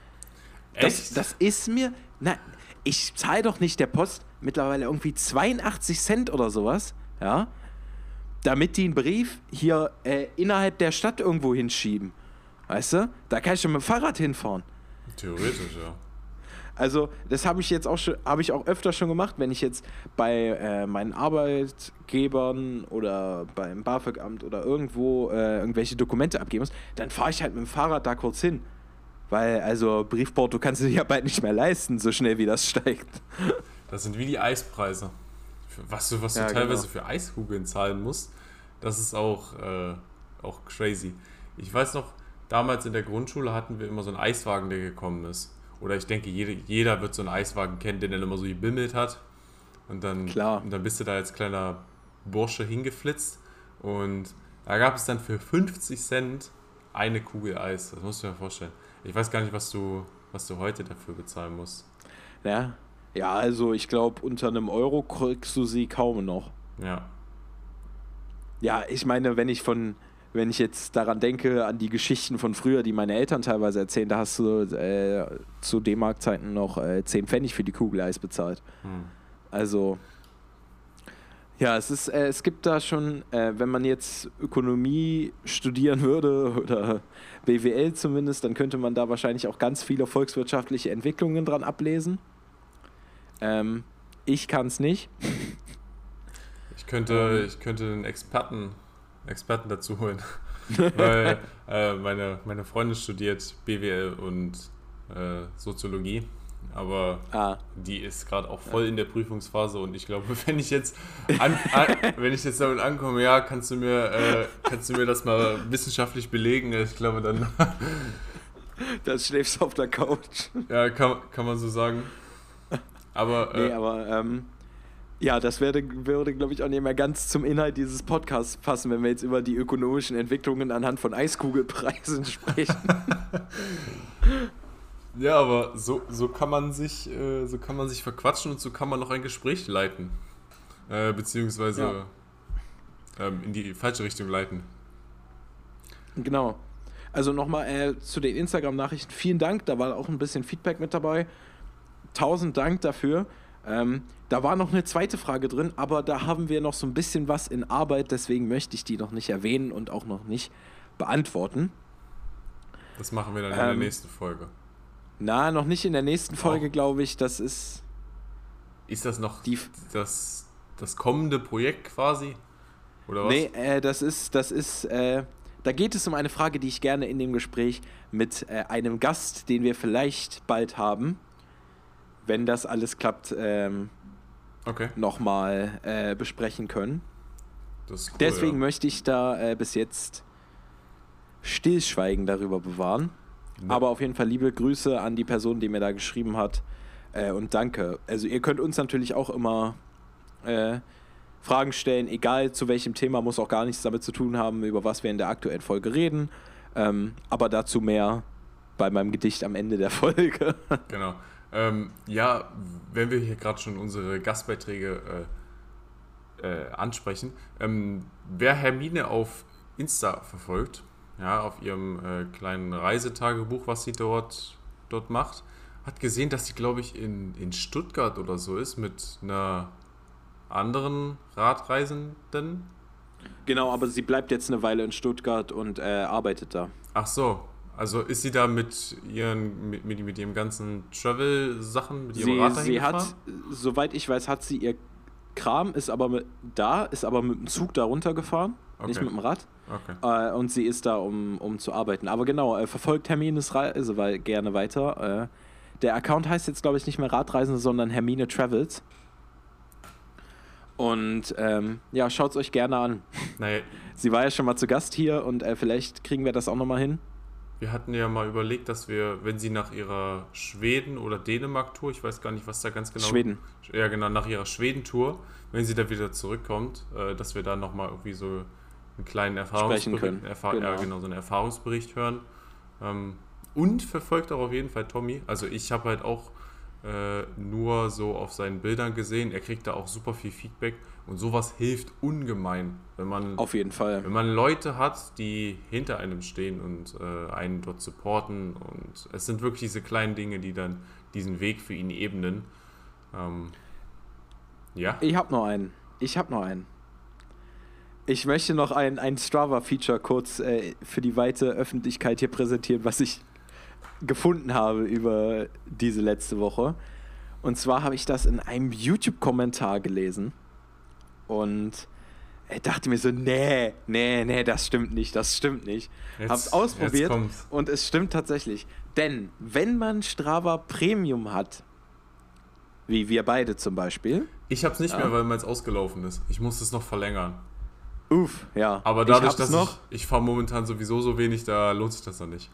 Das, das ist mir. Na, ich zahle doch nicht der Post mittlerweile irgendwie 82 Cent oder sowas, ja, damit die einen Brief hier äh, innerhalb der Stadt irgendwo hinschieben. Weißt du? Da kann ich schon mit dem Fahrrad hinfahren. Theoretisch, ja. Also, das habe ich jetzt auch schon, habe ich auch öfter schon gemacht, wenn ich jetzt bei äh, meinen Arbeitgebern oder beim BAföG-Amt oder irgendwo äh, irgendwelche Dokumente abgeben muss, dann fahre ich halt mit dem Fahrrad da kurz hin. Weil, also, Briefporto kannst du dir ja bald nicht mehr leisten, so schnell wie das steigt. Das sind wie die Eispreise. Was du, was du ja, teilweise genau. für Eiskugeln zahlen musst, das ist auch, äh, auch crazy. Ich weiß noch, damals in der Grundschule hatten wir immer so einen Eiswagen, der gekommen ist. Oder ich denke, jeder, jeder wird so einen Eiswagen kennen, den er immer so gebimmelt hat. Und dann, Klar. Und dann bist du da als kleiner Bursche hingeflitzt. Und da gab es dann für 50 Cent eine Kugel Eis. Das musst du dir vorstellen. Ich weiß gar nicht, was du, was du heute dafür bezahlen musst. Ja, ja also ich glaube, unter einem Euro kriegst du sie kaum noch. Ja. Ja, ich meine, wenn ich von wenn ich jetzt daran denke, an die Geschichten von früher, die meine Eltern teilweise erzählen, da hast du äh, zu D-Mark-Zeiten noch äh, 10 Pfennig für die Kugel Eis bezahlt. Hm. Also, ja, es, ist, äh, es gibt da schon, äh, wenn man jetzt Ökonomie studieren würde oder BWL zumindest, dann könnte man da wahrscheinlich auch ganz viele volkswirtschaftliche Entwicklungen dran ablesen. Ähm, ich kann es nicht. Ich könnte, ich könnte einen Experten Experten dazu holen. Weil äh, meine, meine Freundin studiert BWL und äh, Soziologie. Aber ah. die ist gerade auch voll in der Prüfungsphase und ich glaube, wenn ich jetzt an, an, wenn ich jetzt damit ankomme, ja, kannst du mir, äh, kannst du mir das mal wissenschaftlich belegen? Ich glaube dann. dann schläfst du auf der Couch. Ja, kann, kann man so sagen. Aber, äh, nee, aber ähm, Ja, das würde, würde glaube ich, auch nicht mehr ganz zum Inhalt dieses Podcasts passen, wenn wir jetzt über die ökonomischen Entwicklungen anhand von Eiskugelpreisen sprechen. ja, aber so, so, kann man sich, äh, so kann man sich verquatschen und so kann man noch ein Gespräch leiten. Äh, beziehungsweise ja. ähm, in die falsche Richtung leiten. Genau. Also nochmal äh, zu den Instagram-Nachrichten. Vielen Dank, da war auch ein bisschen Feedback mit dabei. Tausend Dank dafür. Ähm, da war noch eine zweite Frage drin, aber da haben wir noch so ein bisschen was in Arbeit, deswegen möchte ich die noch nicht erwähnen und auch noch nicht beantworten. Das machen wir dann in ähm, der nächsten Folge. Na, noch nicht in der nächsten Folge, oh. glaube ich. Das ist. Ist das noch die, das, das kommende Projekt quasi? Oder was? Nee, äh, das ist, das ist, äh, da geht es um eine Frage, die ich gerne in dem Gespräch mit äh, einem Gast, den wir vielleicht bald haben, wenn das alles klappt, ähm, okay. nochmal äh, besprechen können. Cool, Deswegen ja. möchte ich da äh, bis jetzt Stillschweigen darüber bewahren. Ja. Aber auf jeden Fall liebe Grüße an die Person, die mir da geschrieben hat. Äh, und danke. Also ihr könnt uns natürlich auch immer äh, Fragen stellen, egal zu welchem Thema, muss auch gar nichts damit zu tun haben, über was wir in der aktuellen Folge reden. Ähm, aber dazu mehr bei meinem Gedicht am Ende der Folge. genau. Ähm, ja, wenn wir hier gerade schon unsere Gastbeiträge äh, äh, ansprechen, ähm, wer Hermine auf Insta verfolgt, ja, auf ihrem äh, kleinen Reisetagebuch, was sie dort, dort macht, hat gesehen, dass sie, glaube ich, in, in Stuttgart oder so ist mit einer anderen Radreisenden. Genau, aber sie bleibt jetzt eine Weile in Stuttgart und äh, arbeitet da. Ach so, also ist sie da mit ihren mit, mit, ihrem ganzen Travel-Sachen, mit ihrem sie, Rad Sie hat, soweit ich weiß, hat sie ihr Kram, ist aber mit, da, ist aber mit dem Zug da runtergefahren, okay. nicht mit dem Rad. Okay. Äh, und sie ist da, um, um zu arbeiten. Aber genau, äh, verfolgt Hermines Reise weil, gerne weiter. Äh, der Account heißt jetzt, glaube ich, nicht mehr Radreisende, sondern Hermine Travels. Und ähm, ja, schaut es euch gerne an. Nee. Sie war ja schon mal zu Gast hier und äh, vielleicht kriegen wir das auch nochmal hin. Wir hatten ja mal überlegt, dass wir, wenn sie nach ihrer Schweden- oder Dänemark-Tour, ich weiß gar nicht, was da ganz genau. Schweden. Ja, genau, nach ihrer Schweden-Tour, wenn sie da wieder zurückkommt, äh, dass wir da nochmal irgendwie so einen kleinen Erfahrungsbericht, Erfahr genau. Ja, genau, so einen Erfahrungsbericht hören. Ähm, und verfolgt auch auf jeden Fall Tommy. Also ich habe halt auch äh, nur so auf seinen Bildern gesehen. Er kriegt da auch super viel Feedback und sowas hilft ungemein, wenn man auf jeden Fall, wenn man Leute hat, die hinter einem stehen und äh, einen dort supporten und es sind wirklich diese kleinen Dinge, die dann diesen Weg für ihn ebnen. Ähm, ja. Ich habe noch einen. Ich habe noch einen. Ich möchte noch ein, ein Strava-Feature kurz äh, für die weite Öffentlichkeit hier präsentieren, was ich gefunden habe über diese letzte Woche. Und zwar habe ich das in einem YouTube-Kommentar gelesen und ich dachte mir so, nee, nee, nee, das stimmt nicht, das stimmt nicht. Jetzt, Hab's ausprobiert und es stimmt tatsächlich. Denn wenn man Strava Premium hat, wie wir beide zum Beispiel. Ich hab's nicht ja. mehr, weil meins ausgelaufen ist. Ich muss es noch verlängern. Uff, ja. Aber dadurch, dass noch. ich, ich fahre momentan sowieso so wenig, da lohnt sich das noch nicht.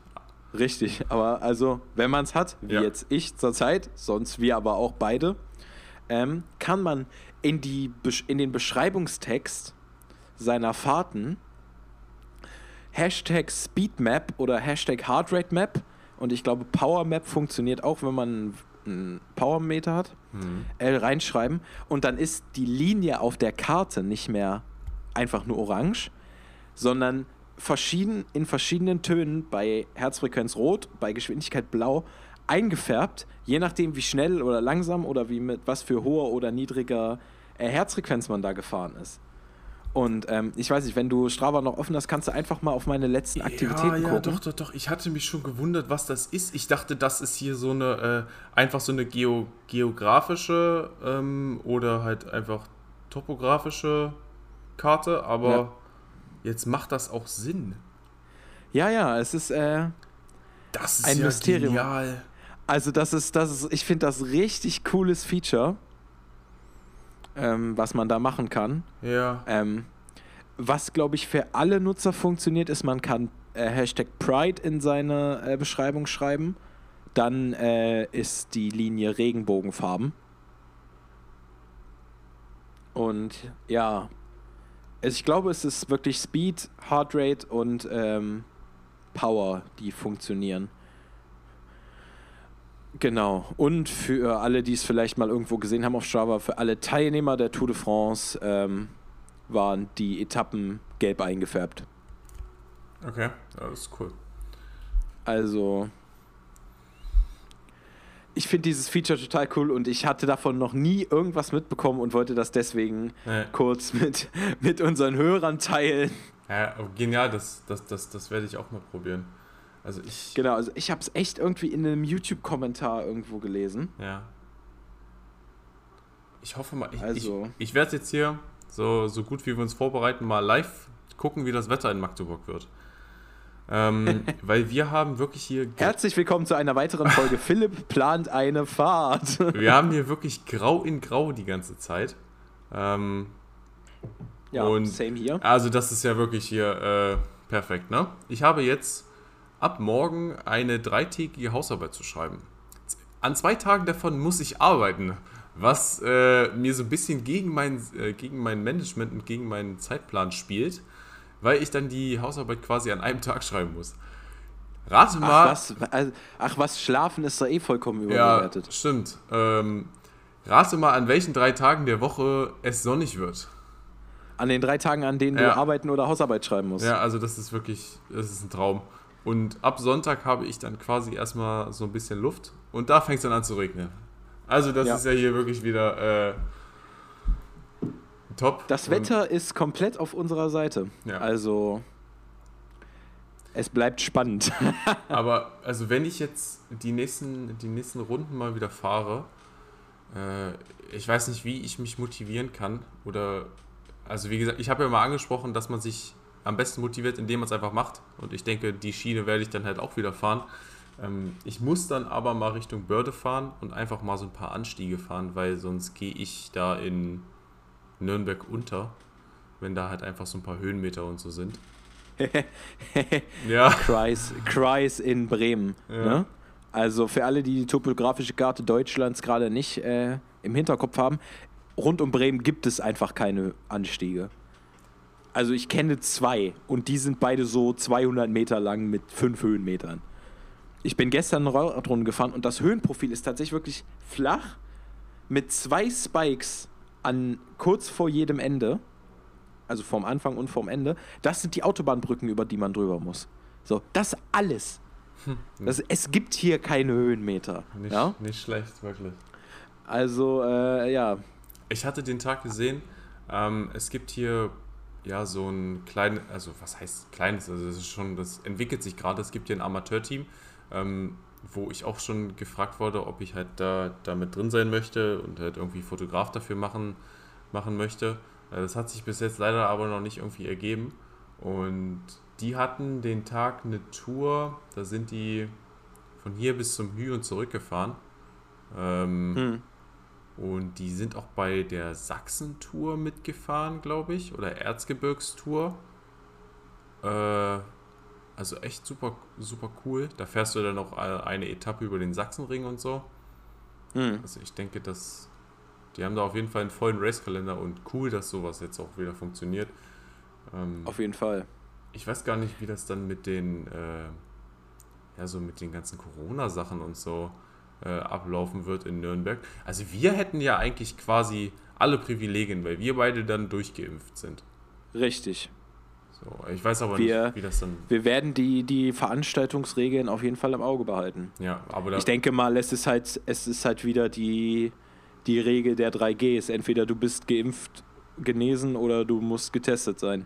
Richtig, aber also, wenn man es hat, wie ja. jetzt ich zurzeit, sonst wir aber auch beide, ähm, kann man in, die, in den Beschreibungstext seiner Fahrten. Hashtag Speedmap oder Hashtag Heartrate Map und ich glaube Power Map funktioniert auch, wenn man einen Powermeter hat, mhm. L reinschreiben. Und dann ist die Linie auf der Karte nicht mehr einfach nur orange, sondern verschieden, in verschiedenen Tönen bei Herzfrequenz rot, bei Geschwindigkeit blau eingefärbt, je nachdem wie schnell oder langsam oder wie mit was für hoher oder niedriger Herzfrequenz man da gefahren ist. Und ähm, ich weiß nicht, wenn du Strava noch offen hast, kannst du einfach mal auf meine letzten Aktivitäten ja, ja, gucken. Ja, doch, doch, doch. Ich hatte mich schon gewundert, was das ist. Ich dachte, das ist hier so eine, äh, einfach so eine Geo geografische ähm, oder halt einfach topografische Karte, aber ja. Jetzt macht das auch Sinn. Ja, ja, es ist, äh, das ist ein ja Mysterium. Genial. Also das ist, das ist, ich finde das richtig cooles Feature, ähm, was man da machen kann. Ja. Ähm, was, glaube ich, für alle Nutzer funktioniert, ist, man kann äh, Hashtag Pride in seine äh, Beschreibung schreiben. Dann äh, ist die Linie Regenbogenfarben. Und ja, ich glaube, es ist wirklich Speed, Heartrate und ähm, Power, die funktionieren. Genau. Und für alle, die es vielleicht mal irgendwo gesehen haben auf Strava, für alle Teilnehmer der Tour de France ähm, waren die Etappen gelb eingefärbt. Okay, das ist cool. Also, ich finde dieses Feature total cool und ich hatte davon noch nie irgendwas mitbekommen und wollte das deswegen Ja. kurz mit, mit unseren Hörern teilen. Ja, genial, das, das, das, das werde ich auch mal probieren. Also ich. Genau, also ich habe es echt irgendwie in einem YouTube-Kommentar irgendwo gelesen. Ja. Ich hoffe mal, ich, Also- ich, ich werde jetzt hier, so, so gut wie wir uns vorbereiten, mal live gucken, wie das Wetter in Magdeburg wird. Ähm, weil wir haben wirklich hier, Herzlich willkommen zu einer weiteren Folge. Philipp plant eine Fahrt. wir haben hier wirklich grau in grau die ganze Zeit. Ähm, ja, Und- same hier. Also das ist ja wirklich hier äh, perfekt, ne? Ich habe jetzt ab morgen eine dreitägige Hausarbeit zu schreiben. An zwei Tagen davon muss ich arbeiten, was äh, mir so ein bisschen gegen mein, äh, gegen mein Management und gegen meinen Zeitplan spielt, weil ich dann die Hausarbeit quasi an einem Tag schreiben muss. Rate Ach mal. was, also, ach was, Schlafen ist da eh vollkommen ja, überbewertet. stimmt. Ähm, rate mal, an welchen drei Tagen der Woche es sonnig wird. An den drei Tagen, an denen Ja. du arbeiten oder Hausarbeit schreiben musst. Ja, also das ist wirklich, das ist ein Traum. Und ab Sonntag habe ich dann quasi erstmal so ein bisschen Luft und da fängt es dann an zu regnen. Also das Ja. ist ja hier wirklich wieder äh, top. Das Und- Wetter ist komplett auf unserer Seite. Ja. Also, es bleibt spannend. Aber also wenn ich jetzt die nächsten, die nächsten Runden mal wieder fahre, äh, ich weiß nicht, wie ich mich motivieren kann. Oder also wie gesagt, ich habe ja mal angesprochen, dass man sich am besten motiviert, indem man es einfach macht. Und ich denke, die Schiene werde ich dann halt auch wieder fahren. Ähm, ich muss dann aber mal Richtung Börde fahren und einfach mal so ein paar Anstiege fahren, weil sonst gehe ich da in Nürnberg unter, wenn da halt einfach so ein paar Höhenmeter und so sind. Ja. Kreis, Kreis in Bremen. Ja. Ne? Also für alle, die die topografische Karte Deutschlands gerade nicht äh, im Hinterkopf haben, rund um Bremen gibt es einfach keine Anstiege. Also ich kenne zwei und die sind beide so 200 Meter lang mit fünf Höhenmetern. Ich bin gestern eine Radrunde gefahren und das Höhenprofil ist tatsächlich wirklich flach mit zwei Spikes an kurz vor jedem Ende, also vorm Anfang und vorm Ende. Das sind die Autobahnbrücken, über die man drüber muss. So, das alles. Das, es gibt hier keine Höhenmeter. Nicht, Ja? nicht schlecht, wirklich. Also, äh, ja. Ich hatte den Tag gesehen, ähm, es gibt hier ja so ein kleines, also was heißt kleines, also das ist schon, das entwickelt sich gerade, es gibt hier ein Amateurteam, ähm, wo ich auch schon gefragt wurde, ob ich halt da, da mit drin sein möchte und halt irgendwie Fotograf dafür machen, machen möchte. Äh, Das hat sich bis jetzt leider aber noch nicht irgendwie ergeben. Und die hatten den Tag eine Tour, da sind die von hier bis zum Hü und zurückgefahren. Ähm, Hm. Und die sind auch bei der Sachsen-Tour mitgefahren, glaube ich, oder Erzgebirgstour. Äh, also echt super, super cool. Da fährst du dann auch eine Etappe über den Sachsenring und so. Hm. Also ich denke, dass die haben da auf jeden Fall einen vollen Racekalender und cool, dass sowas jetzt auch wieder funktioniert. Ähm, Auf jeden Fall. ich weiß gar nicht, wie das dann mit den, äh, ja, so mit den ganzen Corona-Sachen und so ablaufen wird in Nürnberg. Also wir hätten ja eigentlich quasi alle Privilegien, weil wir beide dann durchgeimpft sind. Richtig. So, ich weiß aber Wir- nicht, wie das dann. Wir werden die, die Veranstaltungsregeln auf jeden Fall im Auge behalten. Ja, aber da, Ich denke mal, es ist halt, es ist halt wieder die, die Regel der 3Gs. Entweder du bist geimpft, genesen oder du musst getestet sein.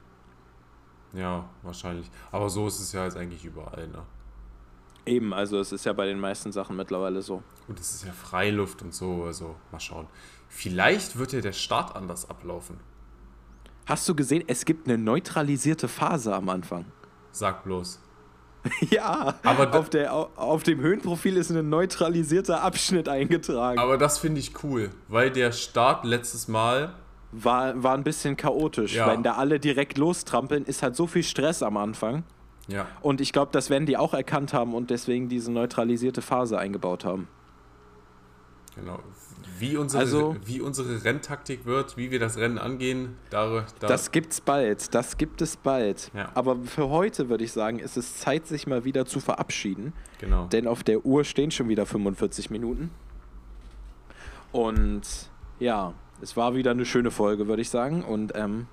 ja, wahrscheinlich. Aber so ist es ja jetzt eigentlich überall, ne? Eben, also es ist ja bei den meisten Sachen mittlerweile so. Und es ist ja Freiluft und so, also mal schauen. Vielleicht wird ja der Start anders ablaufen. Hast du gesehen, es gibt eine neutralisierte Phase am Anfang? Sag bloß. Ja, Aber auf, der, au- auf dem Höhenprofil ist ein neutralisierter Abschnitt eingetragen. Aber das finde ich cool, weil der Start letztes Mal War, war ein bisschen chaotisch. Ja. Wenn da alle direkt lostrampeln, ist halt so viel Stress am Anfang. Ja, Und ich glaube, das werden die auch erkannt haben und deswegen diese neutralisierte Phase eingebaut haben. genau. Wie unsere, also, wie unsere Renntaktik wird, wie wir das Rennen angehen, da, da das gibt's bald. Das gibt es bald. Ja. Aber für heute würde ich sagen, ist es Zeit, sich mal wieder zu verabschieden. Genau. Denn auf der Uhr stehen schon wieder 45 Minuten. Und ja, es war wieder eine schöne Folge, würde ich sagen. Und ähm,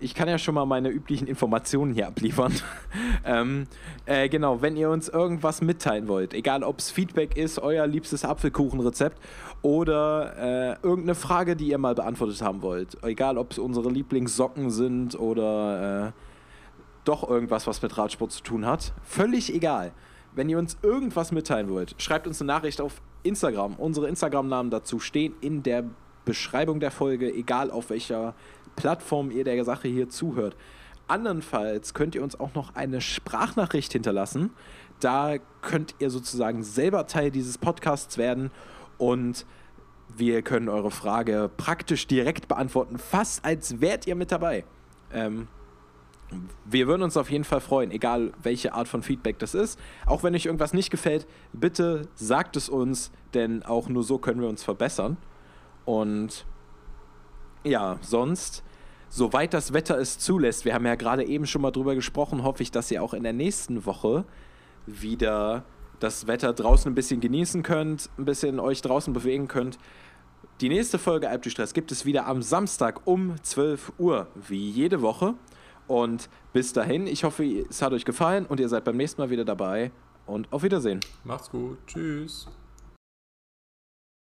ich kann ja schon mal meine üblichen Informationen hier abliefern. ähm, äh, genau, wenn ihr uns irgendwas mitteilen wollt, egal ob es Feedback ist, euer liebstes Apfelkuchenrezept oder äh, irgendeine Frage, die ihr mal beantwortet haben wollt, egal ob es unsere Lieblingssocken sind oder äh, doch irgendwas, was mit Radsport zu tun hat, völlig egal. Wenn ihr uns irgendwas mitteilen wollt, schreibt uns eine Nachricht auf Instagram. Unsere Instagram-Namen dazu stehen in der Beschreibung der Folge, egal auf welcher Plattform ihr der Sache hier zuhört. Andernfalls könnt ihr uns auch noch eine Sprachnachricht hinterlassen. Da könnt ihr sozusagen selber Teil dieses Podcasts werden und wir können eure Frage praktisch direkt beantworten, fast als wärt ihr mit dabei. Ähm, wir würden uns auf jeden Fall freuen, egal welche Art von Feedback das ist. Auch wenn euch irgendwas nicht gefällt, bitte sagt es uns, denn auch nur so können wir uns verbessern. Und ja, sonst, soweit das Wetter es zulässt, wir haben ja gerade eben schon mal drüber gesprochen, hoffe ich, dass ihr auch in der nächsten Woche wieder das Wetter draußen ein bisschen genießen könnt, ein bisschen euch draußen bewegen könnt. Die nächste Folge Alpdistress gibt es wieder am Samstag um 12 Uhr, wie jede Woche. Und bis dahin, ich hoffe, es hat euch gefallen und ihr seid beim nächsten Mal wieder dabei. Und auf Wiedersehen. Macht's gut. Tschüss.